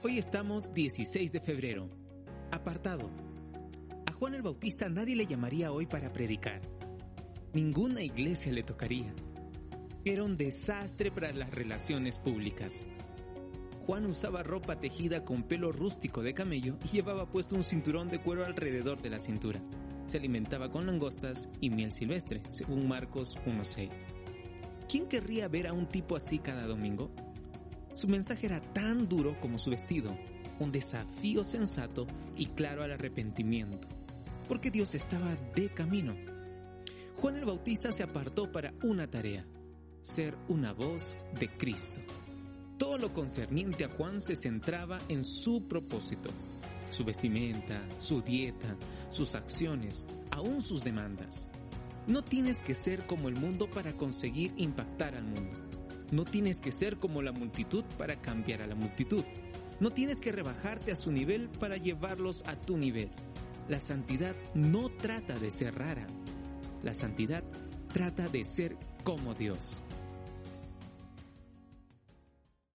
Hoy estamos 16 de febrero. Apartado. A Juan el Bautista nadie le llamaría hoy para predicar. Ninguna iglesia le tocaría. Era un desastre para las relaciones públicas. Juan usaba ropa tejida con pelo rústico de camello y llevaba puesto un cinturón de cuero alrededor de la cintura. Se alimentaba con langostas y miel silvestre, según Marcos 1.6. ¿Quién querría ver a un tipo así cada domingo? Su mensaje era tan duro como su vestido, un desafío sensato y claro al arrepentimiento, porque Dios estaba de camino. Juan el Bautista se apartó para una tarea, ser una voz de Cristo. Todo lo concerniente a Juan se centraba en su propósito, su vestimenta, su dieta, sus acciones, aún sus demandas. No tienes que ser como el mundo para conseguir impactar al mundo. No tienes que ser como la multitud para cambiar a la multitud. No tienes que rebajarte a su nivel para llevarlos a tu nivel. La santidad no trata de ser rara. La santidad trata de ser como Dios.